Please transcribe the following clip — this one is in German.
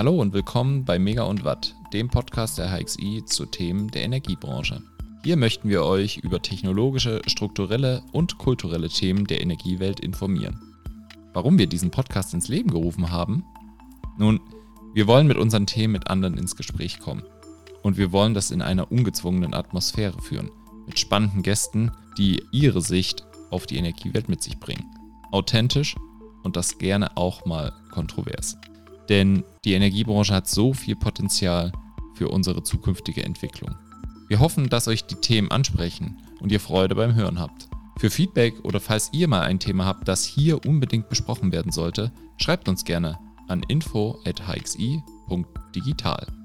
Hallo und willkommen bei Mega und Watt, dem Podcast der HXI zu Themen der Energiebranche. Hier möchten wir euch über technologische, strukturelle und kulturelle Themen der Energiewelt informieren. Warum wir diesen Podcast ins Leben gerufen haben? Nun, wir wollen mit unseren Themen mit anderen ins Gespräch kommen. Und wir wollen das in einer ungezwungenen Atmosphäre führen, mit spannenden Gästen, die ihre Sicht auf die Energiewelt mit sich bringen. Authentisch und das gerne auch mal kontrovers. Denn die Energiebranche hat so viel Potenzial für unsere zukünftige Entwicklung. Wir hoffen, dass euch die Themen ansprechen und ihr Freude beim Hören habt. Für Feedback oder falls ihr mal ein Thema habt, das hier unbedingt besprochen werden sollte, schreibt uns gerne an info.hxi.digital.